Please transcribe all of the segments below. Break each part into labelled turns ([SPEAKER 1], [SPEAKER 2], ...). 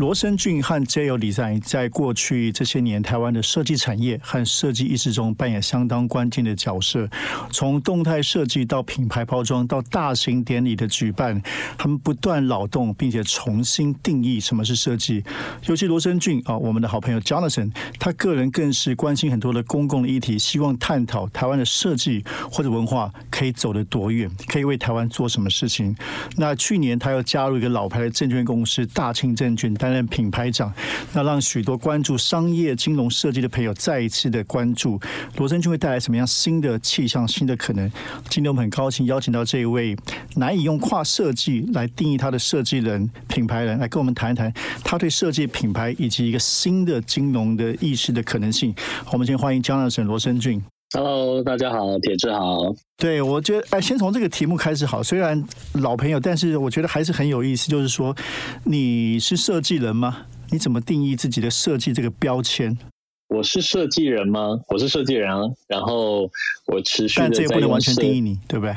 [SPEAKER 1] 罗生俊和 J.O. Design 在过去这些年，台湾的设计产业和设计意识中扮演相当关键的角色。从动态设计到品牌包装，到大型典礼的举办，他们不断劳动，并且重新定义什么是设计。尤其罗生俊啊，我们的好朋友 Jonathan，他个人更是关心很多的公共议题，希望探讨台湾的设计或者文化可以走得多远，可以为台湾做什么事情。那去年他又加入一个老牌的证券公司大庆证券，担任品牌长，那让许多关注商业金融设计的朋友再一次的关注罗生俊会带来什么样新的气象、新的可能。今天我们很高兴邀请到这一位难以用跨设计来定义他的设计人、品牌人，来跟我们谈一谈他对设计品牌以及一个新的金融的意识的可能性。我们先欢迎江南省罗生俊。
[SPEAKER 2] Hello，大家好，铁志好。
[SPEAKER 1] 对，我觉得哎，先从这个题目开始好。虽然老朋友，但是我觉得还是很有意思。就是说，你是设计人吗？你怎么定义自己的设计这个标签？
[SPEAKER 2] 我是设计人吗？我是设计人啊。然后我持续的
[SPEAKER 1] 但这也不能完全定义
[SPEAKER 2] 你。
[SPEAKER 1] 你，对不对？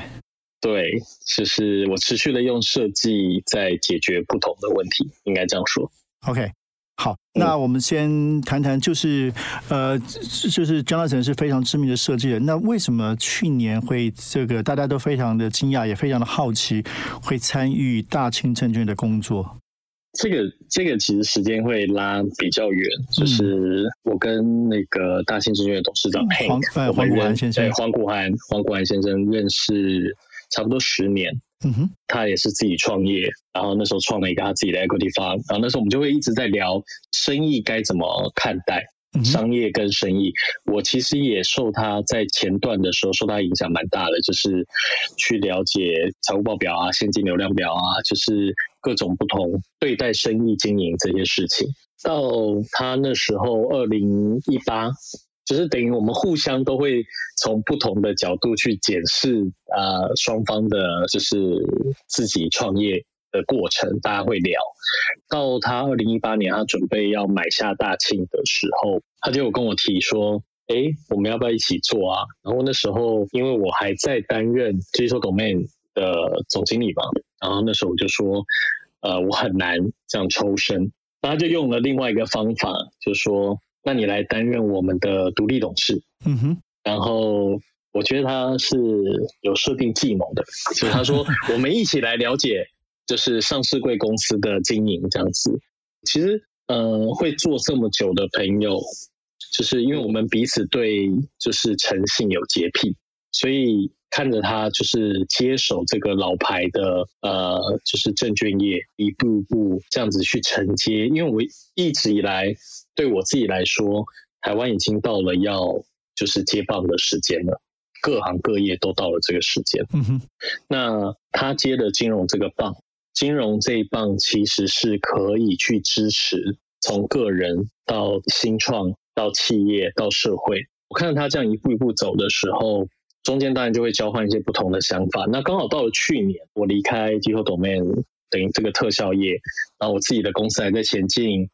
[SPEAKER 2] 对，就是我持续的用设计在解决不同的问题，应该这样说。
[SPEAKER 1] OK，好，那我们先谈谈，就是呃，就是 Jonathan 是非常知名的设计人，那为什么去年会这个大家都非常的惊讶，也非常的好奇，会参与大清证券的工作？
[SPEAKER 2] 这个这个其实时间会拉比较远，就是我跟那个大庆证券的董事长
[SPEAKER 1] 黄呃黄谷
[SPEAKER 2] 我们认
[SPEAKER 1] 涵先生
[SPEAKER 2] 对黄谷涵黄谷涵先生认识差不多十年。
[SPEAKER 1] 嗯哼，
[SPEAKER 2] 他也是自己创业，然后那时候创了一个他自己的 equity fund，然后那时候我们就会一直在聊生意该怎么看待。商业跟生意，我其实也受他在前段的时候受他影响蛮大的，就是去了解财务报表啊、现金流量表啊，就是各种不同对待生意经营这些事情。到他那时候，二零一八，就是等于我们互相都会从不同的角度去检视啊双方的，就是自己创业的过程，大家会聊。到他二零一八年，他准备要买下大庆的时候，他就有跟我提说：“哎，我们要不要一起做啊？”然后那时候，因为我还在担任 Digital Domain 的总经理嘛，然后那时候我就说：“呃，我很难这样抽身。”那他就用了另外一个方法，就说：“那你来担任我们的独立董事。”
[SPEAKER 1] 嗯哼，
[SPEAKER 2] 然后我觉得他是有设定计谋的，所以他说 我们一起来了解，就是上市贵公司的经营这样子。其实，呃，会做这么久的朋友，就是因为我们彼此对就是诚信有洁癖，所以看着他就是接手这个老牌的呃，就是证券业，一步步这样子去承接。因为我一直以来对我自己来说，台湾已经到了要就是接棒的时间了，各行各业都到了这个时间。
[SPEAKER 1] 嗯哼，
[SPEAKER 2] 那他接的金融这个棒，金融这一棒其实是可以去支持从个人到新创到企业到社会。我看到他这样一步一步走的时候，中间当然就会交换一些不同的想法。那刚好到了去年，我离开 Digital Domain，等于这个特效业，然后我自己的公司还在前进，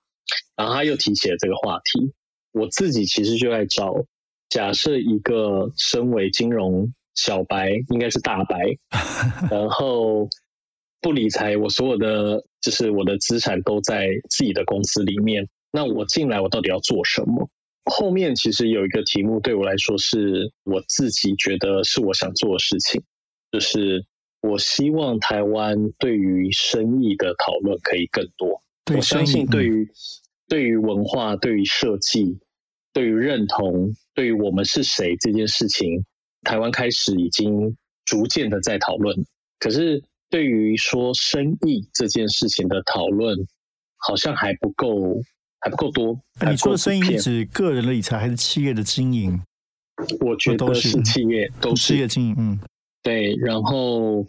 [SPEAKER 2] 然后他又提起了这个话题。我自己其实就在找，假设一个身为金融小白，应该是大白，然后不理财，我所有的就是我的资产都在自己的公司里面。那我进来，我到底要做什么？后面其实有一个题目对我来说是我自己觉得是我想做的事情，就是我希望台湾对于生意的讨论可以更多。我相信对
[SPEAKER 1] 嗯
[SPEAKER 2] 于、对于文化、对于设计、对于认同、对于我们是谁这件事情，台湾开始已经逐渐的在讨论。可是对于说生意这件事情的讨论，好像还不够，还不够多。
[SPEAKER 1] 哎你说的生意指个人的理财还是企业的经营？
[SPEAKER 2] 我觉得是企业，都是
[SPEAKER 1] 企业经营，嗯
[SPEAKER 2] 对，然后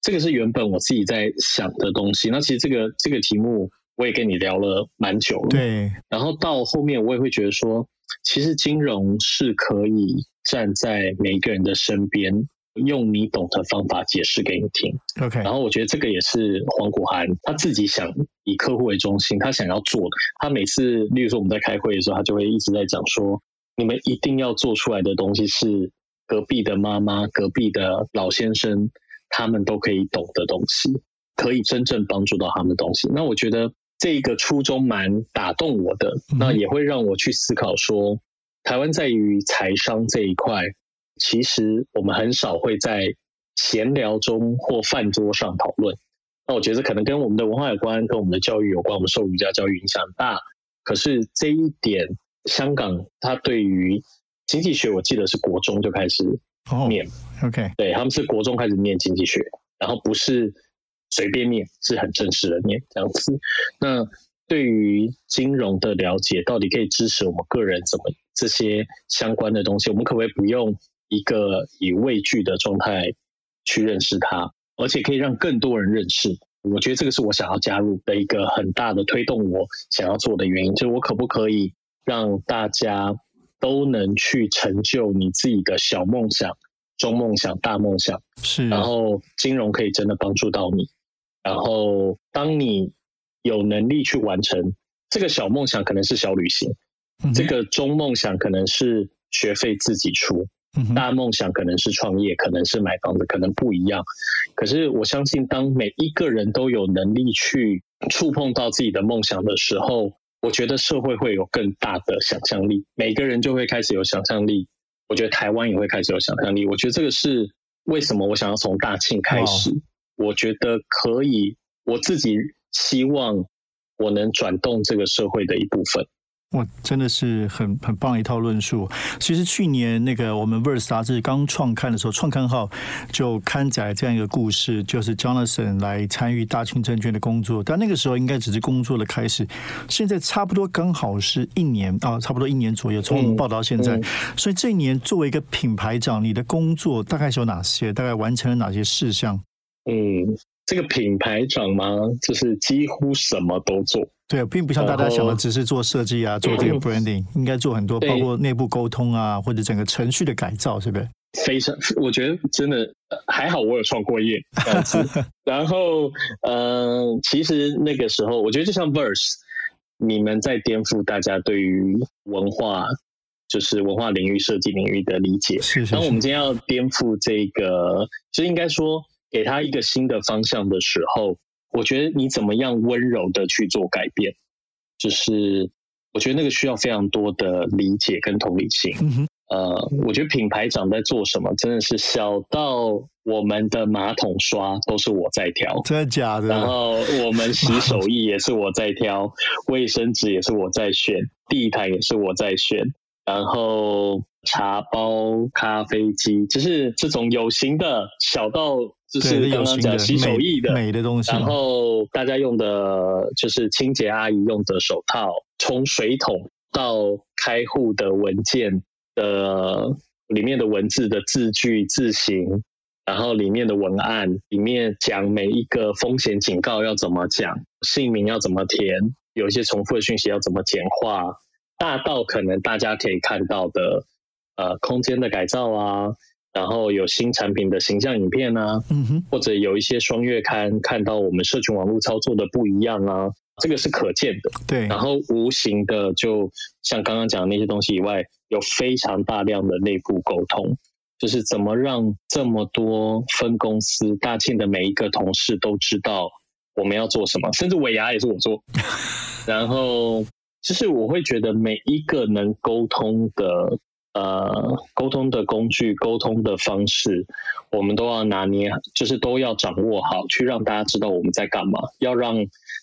[SPEAKER 2] 这个是原本我自己在想的东西。那其实这个这个题目我也跟你聊了蛮久了。
[SPEAKER 1] 对，
[SPEAKER 2] 然后到后面我也会觉得说，其实金融是可以站在每一个人的身边用你懂的方法解释给你听。
[SPEAKER 1] OK，
[SPEAKER 2] 然后我觉得这个也是黄谷涵他自己想以客户为中心，他想要做的。他每次，例如说我们在开会的时候，他就会一直在讲说，你们一定要做出来的东西是隔壁的妈妈、隔壁的老先生他们都可以懂的东西，可以真正帮助到他们的东西。那我觉得这一个初衷蛮打动我的，
[SPEAKER 1] 嗯
[SPEAKER 2] 那也会让我去思考说，台湾在于财商这一块，其实我们很少会在闲聊中或饭桌上讨论。那我觉得可能跟我们的文化有关，跟我们的教育有关，我们受儒家教育影响大。可是这一点，香港它对于经济学，我记得是国中就开始
[SPEAKER 1] 哦
[SPEAKER 2] 念
[SPEAKER 1] ，，OK，
[SPEAKER 2] 对他们是国中开始念经济学，然后不是随便念，是很正式的念这样子。那对于金融的了解，到底可以支持我们个人怎么这些相关的东西，我们可不可以不用一个以畏惧的状态去认识它，而且可以让更多人认识？我觉得这个是我想要加入的一个很大的推动我想要做的原因，就是我可不可以让大家都能去成就你自己的小梦想、中梦想、大梦想。
[SPEAKER 1] 是，
[SPEAKER 2] 然后金融可以真的帮助到你。然后当你有能力去完成这个小梦想，可能是小旅行；
[SPEAKER 1] 嗯
[SPEAKER 2] 这个中梦想可能是学费自己出；
[SPEAKER 1] 嗯
[SPEAKER 2] 大梦想可能是创业，可能是买房子，可能不一样。可是我相信，当每一个人都有能力去触碰到自己的梦想的时候，我觉得社会会有更大的想象力，每个人就会开始有想象力。我觉得台湾也会开始有想象力。我觉得这个是为什么我想要从大庆开始。我觉得可以，我自己希望我能转动这个社会的一部分。
[SPEAKER 1] 哇，真的是很很棒的一套论述。其实去年那个我们 Verse 杂志刚创刊的时候，创刊号就刊载这样一个故事，就是 Jonathan 来参与大清证券的工作，但那个时候应该只是工作的开始，现在差不多刚好是一年啊，差不多一年左右，从我们报道到现在。
[SPEAKER 2] 嗯
[SPEAKER 1] 所以这一年作为一个品牌长，你的工作大概是有哪些？大概完成了哪些事项？
[SPEAKER 2] 嗯，这个品牌长嘛，就是几乎什么都做。
[SPEAKER 1] 对，并不像大家想的只是做设计啊，做这个 branding，应该做很多，包括内部沟通啊，或者整个程序的改造，是不是？
[SPEAKER 2] 非常，我觉得真的呃还好，我有创过业这样子。然后，呃，其实那个时候，我觉得就像 Verse，你们在颠覆大家对于文化，就是文化领域、设计领域的理解。
[SPEAKER 1] 是是是，
[SPEAKER 2] 当我们今天要颠覆这个，就应该说给他一个新的方向的时候，我觉得你怎么样温柔的去做改变，就是我觉得那个需要非常多的理解跟同理心。
[SPEAKER 1] 嗯哼，
[SPEAKER 2] 呃，我觉得品牌长在做什么，真的是小到我们的马桶刷都是我在挑，
[SPEAKER 1] 真的假的？
[SPEAKER 2] 然后我们洗手液也是我在挑，卫生纸也是我在选，地毯也是我在选，然后茶包、咖啡机，就是这种有形的，小到就，是刚刚讲洗手液的
[SPEAKER 1] 美美的东西，
[SPEAKER 2] 然后大家用的就是清洁阿姨用的手套，从水桶到开户的文件的里面的文字的字句字形，然后里面的文案里面讲每一个风险警告要怎么讲，姓名要怎么填，有一些重复的讯息要怎么简化，大到可能大家可以看到的呃空间的改造啊，然后有新产品的形象影片啊，
[SPEAKER 1] 嗯哼，
[SPEAKER 2] 或者有一些双月刊看到我们社群网络操作的不一样啊，这个是可见的。
[SPEAKER 1] 对，
[SPEAKER 2] 然后无形的，就像刚刚讲的那些东西以外，有非常大量的内部沟通，就是怎么让这么多分公司大庆的每一个同事都知道我们要做什么，甚至尾牙也是我做。然后，就是我会觉得每一个能沟通的呃沟通的工具、沟通的方式，我们都要拿捏，就是都要掌握好，去让大家知道我们在干嘛，要让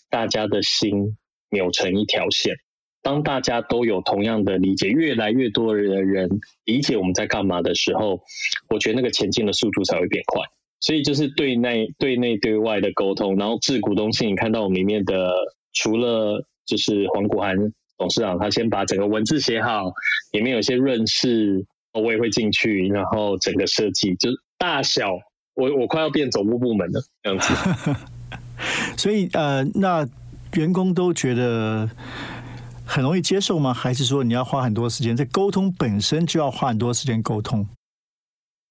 [SPEAKER 2] 大家的心扭成一条线。当大家都有同样的理解，越来越多的人理解我们在干嘛的时候，我觉得那个前进的速度才会变快。所以就是对内、对内、对外的沟通，然后致股东信，你看到我们里面的，除了就是黄谷涵董事长，他先把整个文字写好，里面有些润饰，我也会进去，然后整个设计就是大小，我我快要变总务部门了这样子。
[SPEAKER 1] 所以呃，那员工都觉得很容易接受吗？还是说你要花很多时间？在沟通本身就要花很多时间沟通？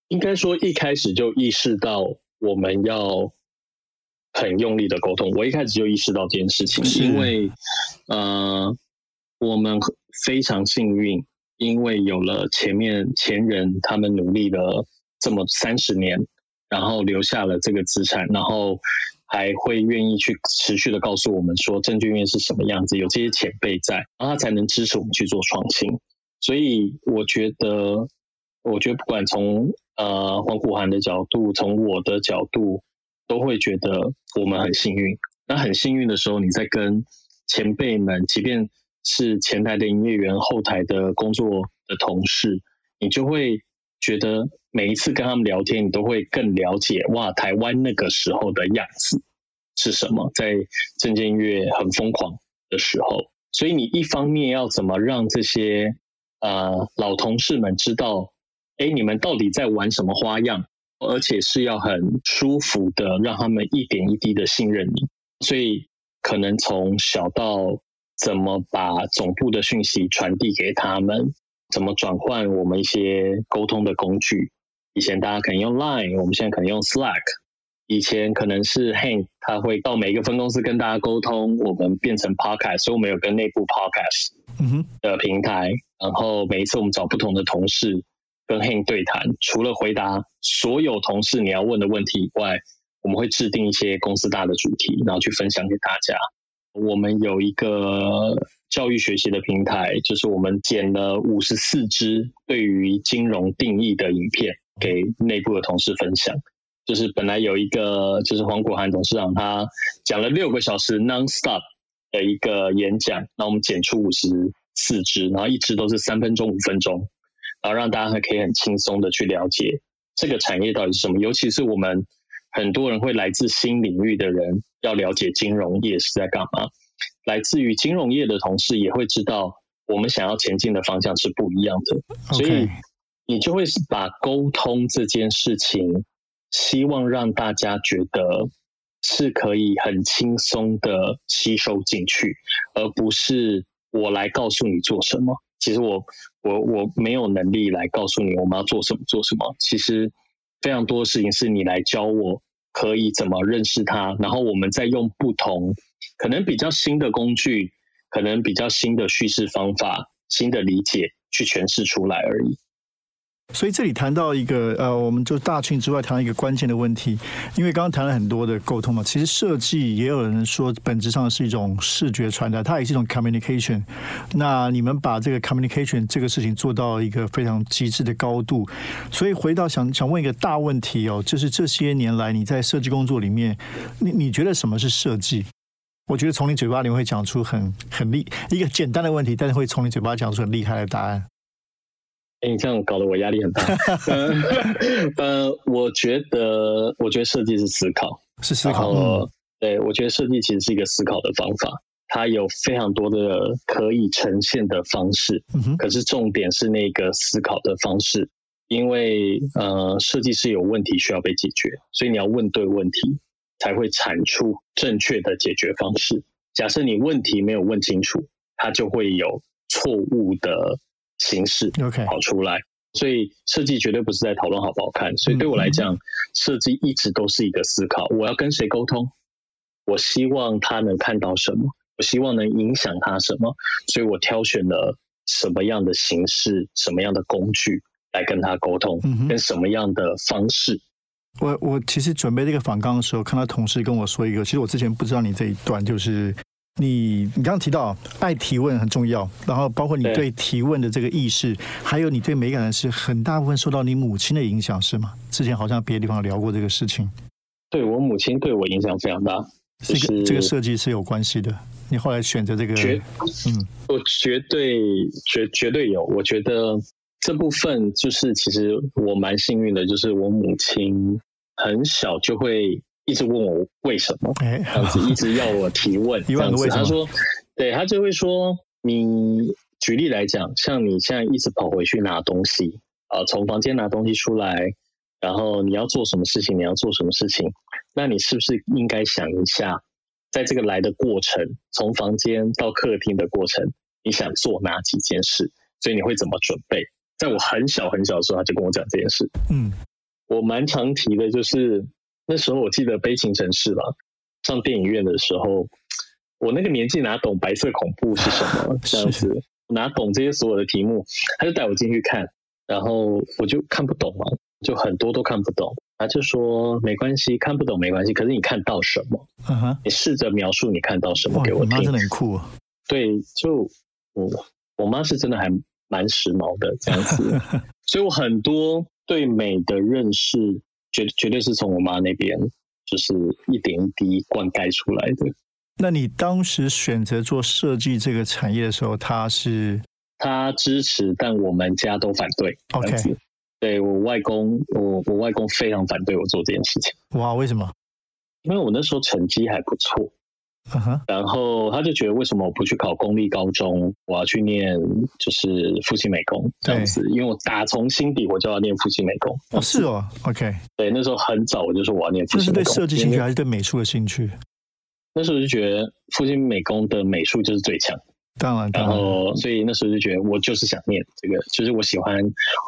[SPEAKER 2] 应该说一开始就意识到我们要很用力的沟通。我一开始就意识到这件事情，因为呃，我们非常幸运，因为有了前面前人他们努力了这么三十年，然后留下了这个资产，然后还会愿意去持续的告诉我们说证券院是什么样子，有这些前辈在，然后他才能支持我们去做创新。所以我觉得，我觉得不管从呃黄虎涵的角度，从我的角度，都会觉得我们很幸运。那很幸运的时候，你在跟前辈们，即便是前台的营业员、后台的工作的同事，你就会觉得每一次跟他们聊天，你都会更了解哇，台湾那个时候的样子是什么，在证监月很疯狂的时候。所以你一方面要怎么让这些呃老同事们知道，哎，你们到底在玩什么花样，而且是要很舒服的让他们一点一滴的信任你。所以可能从小到怎么把总部的讯息传递给他们，怎么转换我们一些沟通的工具。以前大家可能用 Line，我们现在可能用 Slack。以前可能是 Hank，他会到每一个分公司跟大家沟通，我们变成 Podcast，所以我们有跟内部 Podcast 的平台。然后每一次我们找不同的同事跟 Hank 对谈，除了回答所有同事你要问的问题以外，我们会制定一些公司大的主题，然后去分享给大家。我们有一个教育学习的平台，就是我们剪了五十四支对于金融定义的影片，给内部的同事分享。就是本来有一个，就是黄国涵董事长他讲了六个小时 non-stop 的一个演讲，那我们剪出五十四支，然后一支都是三分钟、五分钟，然后让大家还可以很轻松的去了解这个产业到底是什么，尤其是我们。很多人会来自新领域的人要了解金融业是在干嘛，来自于金融业的同事也会知道我们想要前进的方向是不一样的，所以你就会把沟通这件事情，希望让大家觉得是可以很轻松的吸收进去，而不是我来告诉你做什么。其实我我我没有能力来告诉你我们要做什么做什么。其实。非常多的事情是你来教我，可以怎么认识它，然后我们再用不同，可能比较新的工具，可能比较新的叙事方法、新的理解去诠释出来而已。
[SPEAKER 1] 所以这里谈到一个呃，我们就大群之外谈到一个关键的问题，因为刚刚谈了很多的沟通嘛，其实设计也有人说本质上是一种视觉传达，它也是一种 communication。那你们把这个 communication 这个事情做到一个非常极致的高度，所以回到想想问一个大问题哦，就是这些年来你在设计工作里面，你你觉得什么是设计？我觉得从你嘴巴里面会讲出很很厉一个简单的问题，但是会从你嘴巴讲出很厉害的答案。
[SPEAKER 2] 你这样搞得我压力很大。呃，我觉得，我觉得设计是思考，
[SPEAKER 1] 是思考。
[SPEAKER 2] 对，我觉得设计其实是一个思考的方法，它有非常多的可以呈现的方式。可是重点是那个思考的方式，因为呃，设计是有问题需要被解决，所以你要问对问题，才会产出正确的解决方式。假设你问题没有问清楚，它就会有错误的。形式
[SPEAKER 1] OK
[SPEAKER 2] 跑出来，所以设计绝对不是在讨论好不好看。所以对我来讲，设计一直都是一个思考：我要跟谁沟通？我希望他能看到什么？我希望能影响他什么？所以我挑选了什么样的形式、什么样的工具来跟他沟通，跟什么样的方式。
[SPEAKER 1] 我我其实准备这个访纲的时候，看到同事跟我说一个，其实我之前不知道你这一段就是。你你刚刚提到爱提问很重要，然后包括你对提问的这个意识，还有你对美感的是很大部分受到你母亲的影响，是吗？之前好像别的地方聊过这个事情。
[SPEAKER 2] 对我母亲对我影响非常大，
[SPEAKER 1] 这个这个设计是有关系的。你后来选择这个，
[SPEAKER 2] 嗯，我绝对绝绝对有。我觉得这部分就是其实我蛮幸运的，就是我母亲很小就会。一直问我为什么，这样子一直要我提问，这样子。他说，对他就会说，你举例来讲，像你现在一直跑回去拿东西，啊，从房间拿东西出来，然后你要做什么事情，你要做什么事情，那你是不是应该想一下，在这个来的过程，从房间到客厅的过程，你想做哪几件事？所以你会怎么准备？在我很小很小的时候，他就跟我讲这件事。嗯。我蛮常提的，就是那时候我记得《悲情城市》吧，上电影院的时候，我那个年纪哪懂白色恐怖是什么 这样子，哪懂这些所有的题目，他就带我进去看，然后我就看不懂嘛，就很多都看不懂，他就说没关系，看不懂没关系，可是你看到什么？嗯哼，你试着描述你看到什么给我听。
[SPEAKER 1] 真的很酷啊！
[SPEAKER 2] 对，就我我妈是真的还蛮时髦的这样子，所以我很多对美的认识，绝绝对是从我妈那边，就是一点一滴灌溉出来的。
[SPEAKER 1] 那你当时选择做设计这个产业的时候，他是
[SPEAKER 2] 他支持，但我们家都反对。
[SPEAKER 1] OK，
[SPEAKER 2] 对我外公，我我外公非常反对我做这件事情。
[SPEAKER 1] 哇，为什么？
[SPEAKER 2] 因为我那时候成绩还不错。然后他就觉得为什么我不去考公立高中，我要去念就是复兴美工这样子？因为我打从心底我就要念复兴美工。
[SPEAKER 1] 哦，是哦，OK。
[SPEAKER 2] 对，那时候很早我就说我要念复兴
[SPEAKER 1] 美工。是对设计兴趣还是对美术的兴趣？
[SPEAKER 2] 那时候就觉得复兴美工的美术就是最强。
[SPEAKER 1] 当然，
[SPEAKER 2] 然后所以那时候就觉得我就是想念这个，就是我喜欢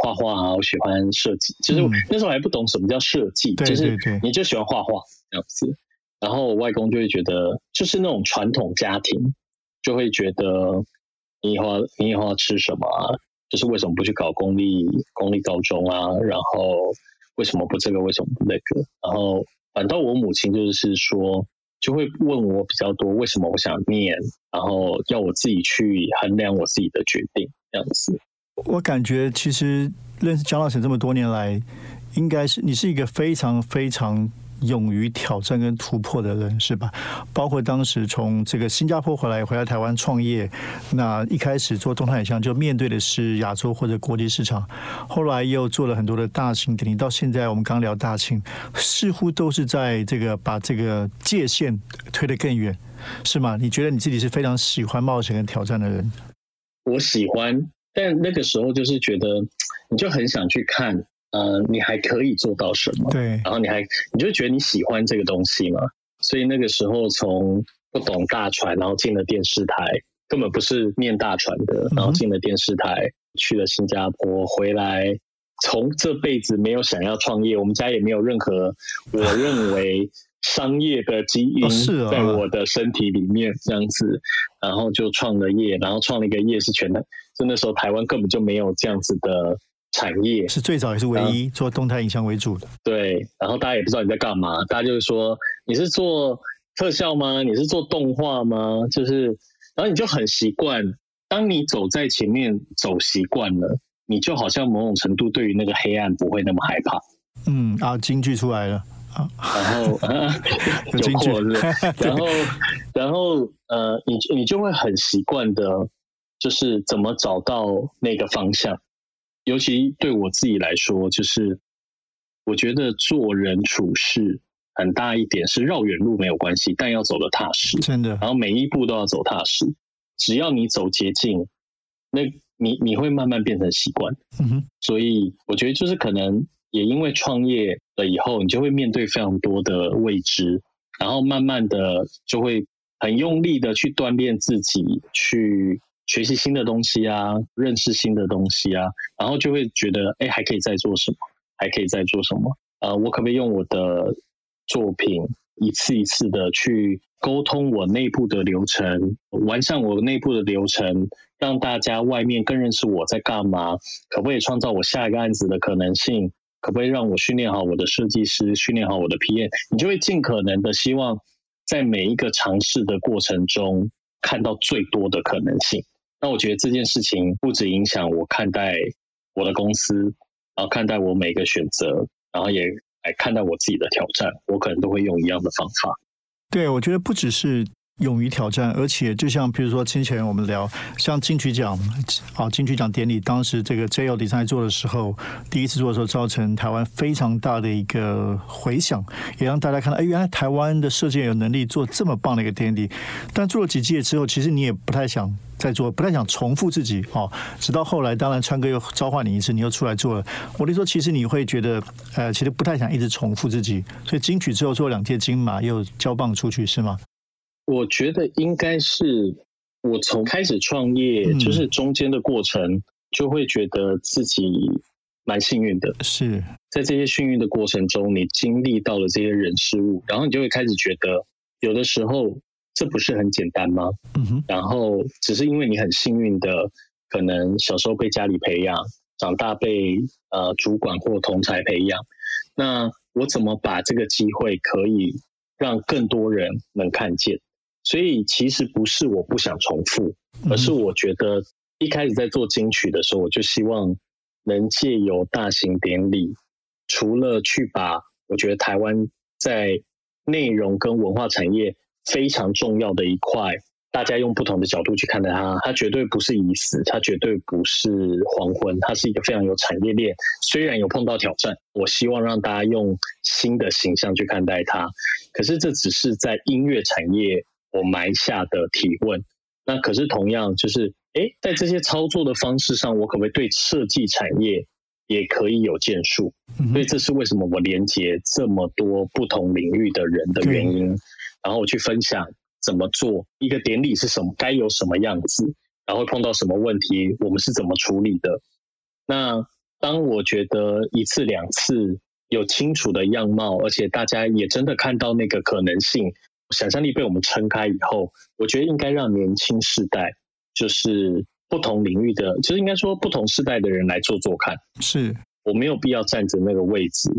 [SPEAKER 2] 画画啊，我喜欢设计。其实那时候还不懂什么叫设计，就是你就喜欢画画这样子。然后我外公就会觉得，就是那种传统家庭，就会觉得你以后你以后要吃什么啊？就是为什么不去搞公立公立高中啊？然后为什么不这个？为什么不那个？然后反倒我母亲就是说，就会问我比较多，为什么我想念？然后要我自己去衡量我自己的决定这样子。
[SPEAKER 1] 我感觉其实认识江老师这么多年来，应该是你是一个非常非常。勇于挑战跟突破的人是吧？包括当时从这个新加坡回来，回来台湾创业，那一开始做动态影像就面对的是亚洲或者国际市场，后来又做了很多的大型典礼，到现在我们刚聊大庆，似乎都是在这个把这个界限推得更远，是吗？你觉得你自己是非常喜欢冒险跟挑战的人？
[SPEAKER 2] 我喜欢，但那个时候就是觉得，你就很想去看。呃，你还可以做到什么？
[SPEAKER 1] 对，
[SPEAKER 2] 然后你还你就觉得你喜欢这个东西嘛？所以那个时候从不懂大船，然后进了电视台，根本不是念大船的，然后进了电视台，去了新加坡，回来，从这辈子没有想要创业，我们家也没有任何我认为商业的基因在我的身体里面这样子，然后就创了业，然后创了一个业是全的，就那时候台湾根本就没有这样子的。产业
[SPEAKER 1] 是最早也是唯一做动态影像为主的。
[SPEAKER 2] 对，然后大家也不知道你在干嘛，大家就是说你是做特效吗？你是做动画吗？就是，然后你就很习惯。当你走在前面走习惯了，你就好像某种程度对于那个黑暗不会那么害怕。
[SPEAKER 1] 嗯啊，京剧出来了
[SPEAKER 2] 啊，然后啊有京剧然后然后呃，你你就会很习惯的，就是怎么找到那个方向。尤其对我自己来说，就是我觉得做人处事很大一点是绕远路没有关系，但要走的踏实，
[SPEAKER 1] 真的。
[SPEAKER 2] 然后每一步都要走踏实，只要你走捷径，那你你会慢慢变成习惯。嗯哼。所以我觉得就是可能也因为创业了以后，你就会面对非常多的未知，然后慢慢的就会很用力的去锻炼自己，去。学习新的东西啊，认识新的东西啊，然后就会觉得，哎，还可以再做什么？还可以再做什么？呃，我可不可以用我的作品一次一次的去沟通我内部的流程，完善我内部的流程，让大家外面更认识我在干嘛？可不可以创造我下一个案子的可能性？可不可以让我训练好我的设计师，训练好我的 PM？你就会尽可能的希望在每一个尝试的过程中看到最多的可能性。那我觉得这件事情不止影响我看待我的公司，然后看待我每个选择，然后也来看待我自己的挑战，我可能都会用一样的方法。
[SPEAKER 1] 对，我觉得不只是。勇于挑战，而且就像比如说之前我们聊，像金曲奖啊，金曲奖典礼，当时这个 J O 在做的时候，第一次做的时候，造成台湾非常大的一个回响，也让大家看到，哎，原来台湾的设计有能力做这么棒的一个典礼。但做了几届之后，其实你也不太想再做，不太想重复自己哦。直到后来，当然川哥又召唤你一次，你又出来做了。我就说，其实你会觉得，呃，其实不太想一直重复自己。所以金曲之后做两届金马，又交棒出去，是吗？
[SPEAKER 2] 我觉得应该是我从开始创业，就是中间的过程，就会觉得自己蛮幸运的。
[SPEAKER 1] 是
[SPEAKER 2] 在这些幸运的过程中，你经历到了这些人事物，然后你就会开始觉得，有的时候这不是很简单吗？
[SPEAKER 1] 嗯哼，
[SPEAKER 2] 然后只是因为你很幸运的，可能小时候被家里培养，长大被呃主管或同才培养，那我怎么把这个机会可以让更多人能看见？所以其实不是我不想重复，而是我觉得一开始在做金曲的时候，我就希望能借由大型典礼，除了去把我觉得台湾在内容跟文化产业非常重要的一块，大家用不同的角度去看待它，它绝对不是已死，它绝对不是黄昏，它是一个非常有产业链。虽然有碰到挑战，我希望让大家用新的形象去看待它。可是这只是在音乐产业我埋下的提问。那可是同样就是，哎，在这些操作的方式上，我可不可以对设计产业也可以有建树？所以这是为什么我连接这么多不同领域的人的原因。然后我去分享怎么做一个典礼是什么，该有什么样子，然后碰到什么问题，我们是怎么处理的。那当我觉得一次两次有清楚的样貌，而且大家也真的看到那个可能性。想象力被我们撑开以后，我觉得应该让年轻世代，就是不同领域的，其实应该说不同世代的人来做做看。
[SPEAKER 1] 是
[SPEAKER 2] 我没有必要站着那个位置，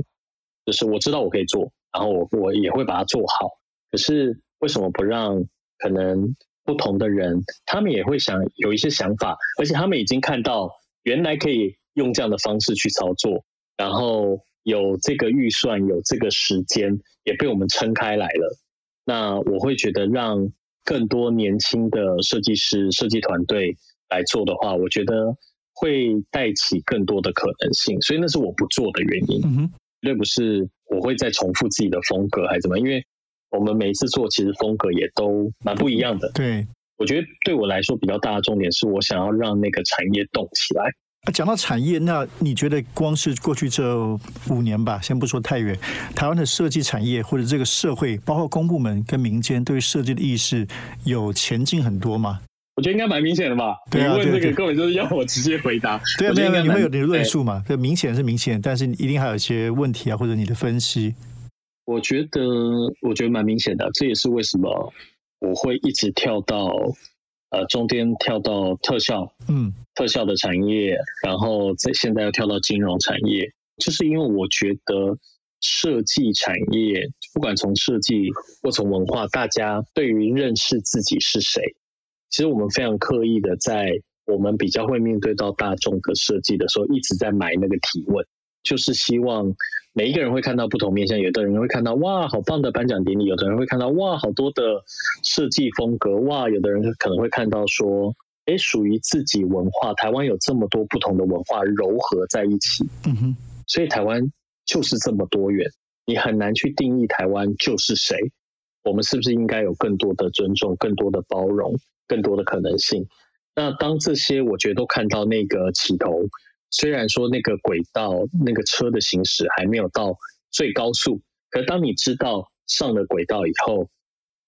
[SPEAKER 2] 就是我知道我可以做，然后我我也会把它做好。可是为什么不让可能不同的人，他们也会想有一些想法，而且他们已经看到原来可以用这样的方式去操作，然后有这个预算，有这个时间，也被我们撑开来了。那我会觉得让更多年轻的设计师、设计团队来做的话，我觉得会带起更多的可能性。所以那是我不做的原因，绝对不是我会再重复自己的风格还是怎么？因为我们每一次做，其实风格也都蛮不一样的。
[SPEAKER 1] 对，
[SPEAKER 2] 我觉得对我来说比较大的重点是我想要让那个产业动起来。
[SPEAKER 1] 讲到产业，那你觉得光是过去这五年吧，先不说太远，台湾的设计产业或者这个社会，包括公部门跟民间，对于设计的意识有前进很多吗？
[SPEAKER 2] 我觉得应该蛮明显的吧。
[SPEAKER 1] 对啊，
[SPEAKER 2] 问这个根本就是要我直接回答。
[SPEAKER 1] 对啊，没有没有，你会有你的论述嘛？这，明显是明显，但是一定还有一些问题啊，或者你的分析。
[SPEAKER 2] 我觉得，我觉得蛮明显的，这也是为什么我会一直跳到。呃，中间跳到特效，
[SPEAKER 1] 嗯，
[SPEAKER 2] 特效的产业，然后在现在又跳到金融产业，就是因为我觉得设计产业，不管从设计或从文化，大家对于认识自己是谁，其实我们非常刻意的在我们比较会面对到大众的设计的时候，一直在埋那个提问，就是希望。每一个人会看到不同面向，有的人会看到哇，好棒的颁奖典礼；有的人会看到哇，好多的设计风格；哇，有的人可能会看到说，哎，属于自己文化，台湾有这么多不同的文化糅合在一起。
[SPEAKER 1] 嗯哼，
[SPEAKER 2] 所以台湾就是这么多元，你很难去定义台湾就是谁。我们是不是应该有更多的尊重、更多的包容、更多的可能性？那当这些我觉得都看到那个起头。虽然说那个轨道、那个车的行驶还没有到最高速，可当你知道上了轨道以后，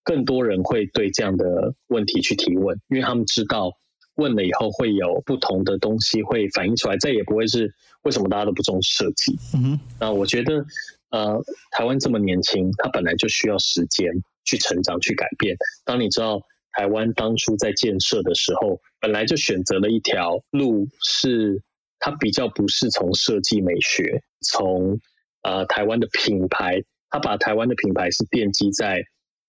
[SPEAKER 2] 更多人会对这样的问题去提问，因为他们知道问了以后会有不同的东西会反映出来，再也不会是为什么大家都不重视设计。
[SPEAKER 1] 嗯哼，
[SPEAKER 2] 那我觉得，呃，台湾这么年轻，它本来就需要时间去成长、去改变。当你知道台湾当初在建设的时候，本来就选择了一条路是。它比较不是从设计美学，从呃台湾的品牌，它把台湾的品牌是奠基在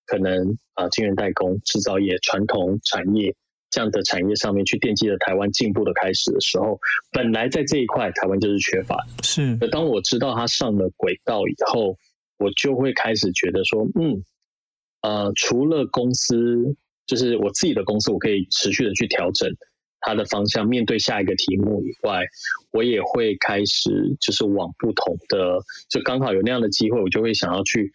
[SPEAKER 2] 可能啊晶圆代工、制造业、传统产业这样的产业上面去奠基了台湾进步的开始的时候，本来在这一块台湾就是缺乏。
[SPEAKER 1] 是。
[SPEAKER 2] 而当我知道它上了轨道以后，我就会开始觉得说，嗯，呃，除了公司，就是我自己的公司，我可以持续的去调整。它的方向面对下一个题目以外，我也会开始就是往不同的，就刚好有那样的机会，我就会想要去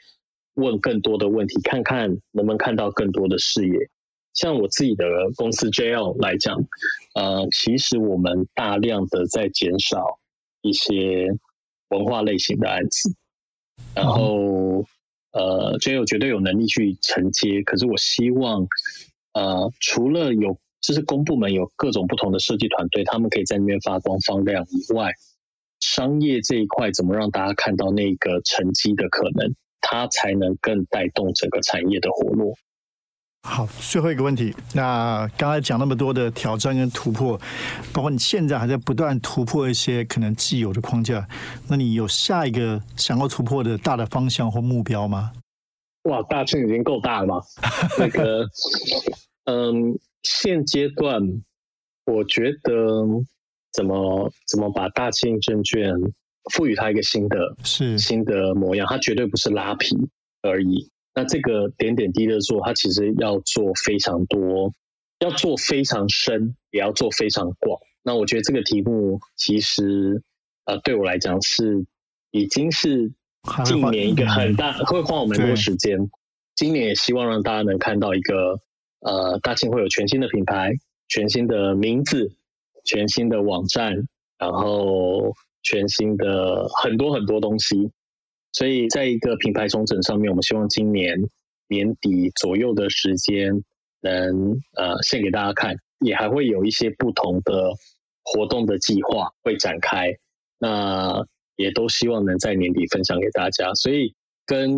[SPEAKER 2] 问更多的问题，看看能不能看到更多的视野。像我自己的公司 JL 来讲，呃，其实我们大量的在减少一些文化类型的案子，然后呃，JL 绝对有能力去承接，可是我希望呃，除了有就是公部门有各种不同的设计团队，他们可以在那边发光发亮以外，商业这一块怎么让大家看到那个成绩的可能，它才能更带动整个产业的活络。
[SPEAKER 1] 好，最后一个问题，那刚才讲那么多的挑战跟突破，包括你现在还在不断突破一些可能既有的框架，那你有下一个想要突破的大的方向或目标吗？
[SPEAKER 2] 哇，大圈已经够大了嘛？那个，嗯，现阶段我觉得怎么怎么把大庆证券赋予它一个新的
[SPEAKER 1] 是
[SPEAKER 2] 新的模样，它绝对不是拉皮而已。那这个点点滴滴的做，它其实要做非常多，要做非常深，也要做非常广。那我觉得这个题目其实，呃，对我来讲是已经是近年一个很大，会花我们多时间。今年也希望让大家能看到一个，呃，大庆会有全新的品牌、全新的名字、全新的网站，然后全新的很多很多东西。所以，在一个品牌重整上面，我们希望今年年底左右的时间能呃献给大家看，也还会有一些不同的活动的计划会展开，那也都希望能在年底分享给大家。所以，跟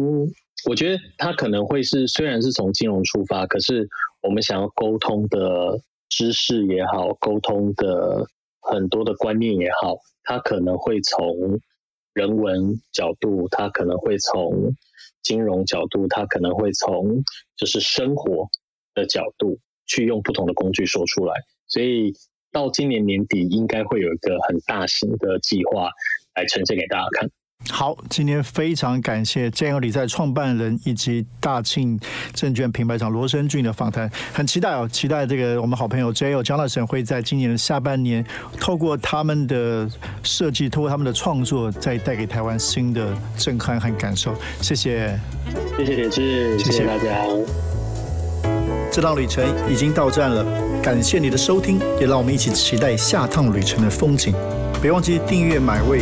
[SPEAKER 2] 我觉得它可能会是虽然是从金融出发，可是我们想要沟通的知识也好，沟通的很多的观念也好，它可能会从。人文角度，它可能会从金融角度，它可能会从就是生活的角度去用不同的工具说出来。所以到今年年底，应该会有一个很大型的计划来呈现给大家看。
[SPEAKER 1] 好，今天非常感谢建友理财创办人以及大庆证券品牌长罗生俊的访谈，很期待哦，期待这个我们好朋友 J.O. Jonathan 会在今年的下半年，透过他们的设计，透过他们的创作，再带给台湾新的震撼和感受。谢谢，
[SPEAKER 2] 谢谢铁志，谢谢大家。
[SPEAKER 1] 这趟旅程已经到站了，感谢你的收听，也让我们一起期待下趟旅程的风景。别忘记订阅买位。